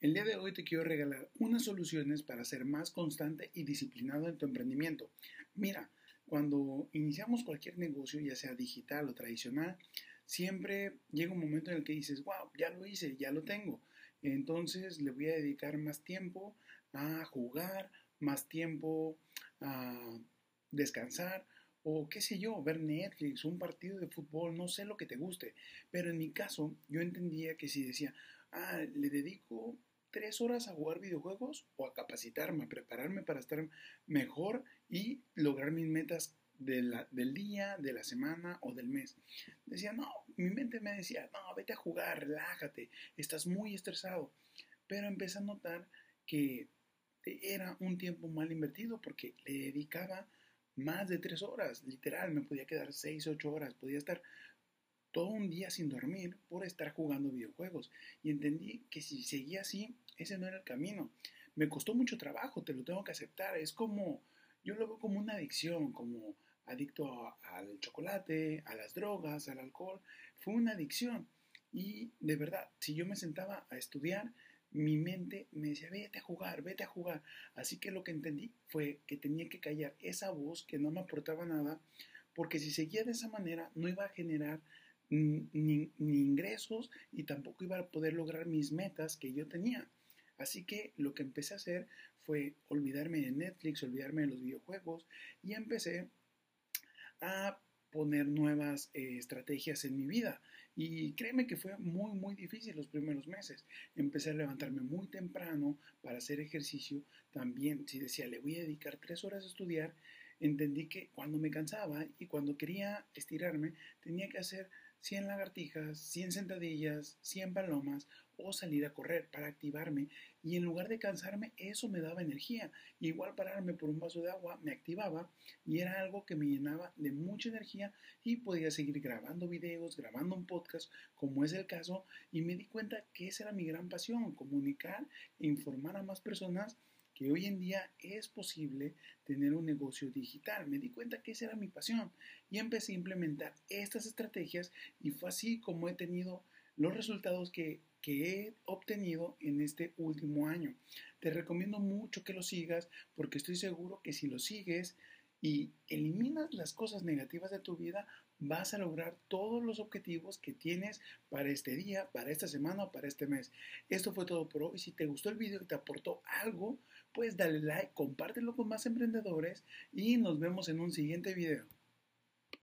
El día de hoy te quiero regalar unas soluciones para ser más constante y disciplinado en tu emprendimiento. Mira, cuando iniciamos cualquier negocio, ya sea digital o tradicional, siempre llega un momento en el que dices, wow, ya lo hice, ya lo tengo. Entonces le voy a dedicar más tiempo a jugar, más tiempo a descansar o qué sé yo, ver Netflix, un partido de fútbol, no sé lo que te guste. Pero en mi caso, yo entendía que si decía, ah, le dedico tres horas a jugar videojuegos o a capacitarme, a prepararme para estar mejor y lograr mis metas del día, de la semana o del mes. Decía, no, mi mente me decía, no, vete a jugar, relájate, estás muy estresado. Pero empecé a notar que era un tiempo mal invertido porque le dedicaba más de tres horas, literal, me podía quedar seis, ocho horas, podía estar todo un día sin dormir por estar jugando videojuegos. Y entendí que si seguía así, ese no era el camino. Me costó mucho trabajo, te lo tengo que aceptar. Es como, yo lo veo como una adicción, como adicto al chocolate, a las drogas, al alcohol. Fue una adicción. Y de verdad, si yo me sentaba a estudiar, mi mente me decía, vete a jugar, vete a jugar. Así que lo que entendí fue que tenía que callar esa voz que no me aportaba nada, porque si seguía de esa manera no iba a generar ni, ingresos y tampoco iba a poder lograr mis metas que yo tenía. Así que lo que empecé a hacer fue olvidarme de Netflix, olvidarme de los videojuegos y empecé a poner nuevas eh, estrategias en mi vida. Y créeme que fue muy, muy difícil los primeros meses. Empecé a levantarme muy temprano para hacer ejercicio. También, si decía, le voy a dedicar tres horas a estudiar, entendí que cuando me cansaba y cuando quería estirarme, tenía que hacer 100 lagartijas, 100 sentadillas, 100 palomas o salir a correr para activarme y en lugar de cansarme eso me daba energía. igual pararme por un vaso de agua me activaba y era algo que me llenaba de mucha energía y podía seguir grabando videos, grabando un podcast como es el caso y me di cuenta que esa era mi gran pasión, comunicar e informar a más personas que hoy en día es posible tener un negocio digital. Me di cuenta que esa era mi pasión y empecé a implementar estas estrategias y fue así como he tenido los resultados que, que he obtenido en este último año. Te recomiendo mucho que lo sigas porque estoy seguro que si lo sigues y eliminas las cosas negativas de tu vida, vas a lograr todos los objetivos que tienes para este día, para esta semana o para este mes. Esto fue todo por hoy. Si te gustó el video y te aportó algo, pues dale like, compártelo con más emprendedores y nos vemos en un siguiente video.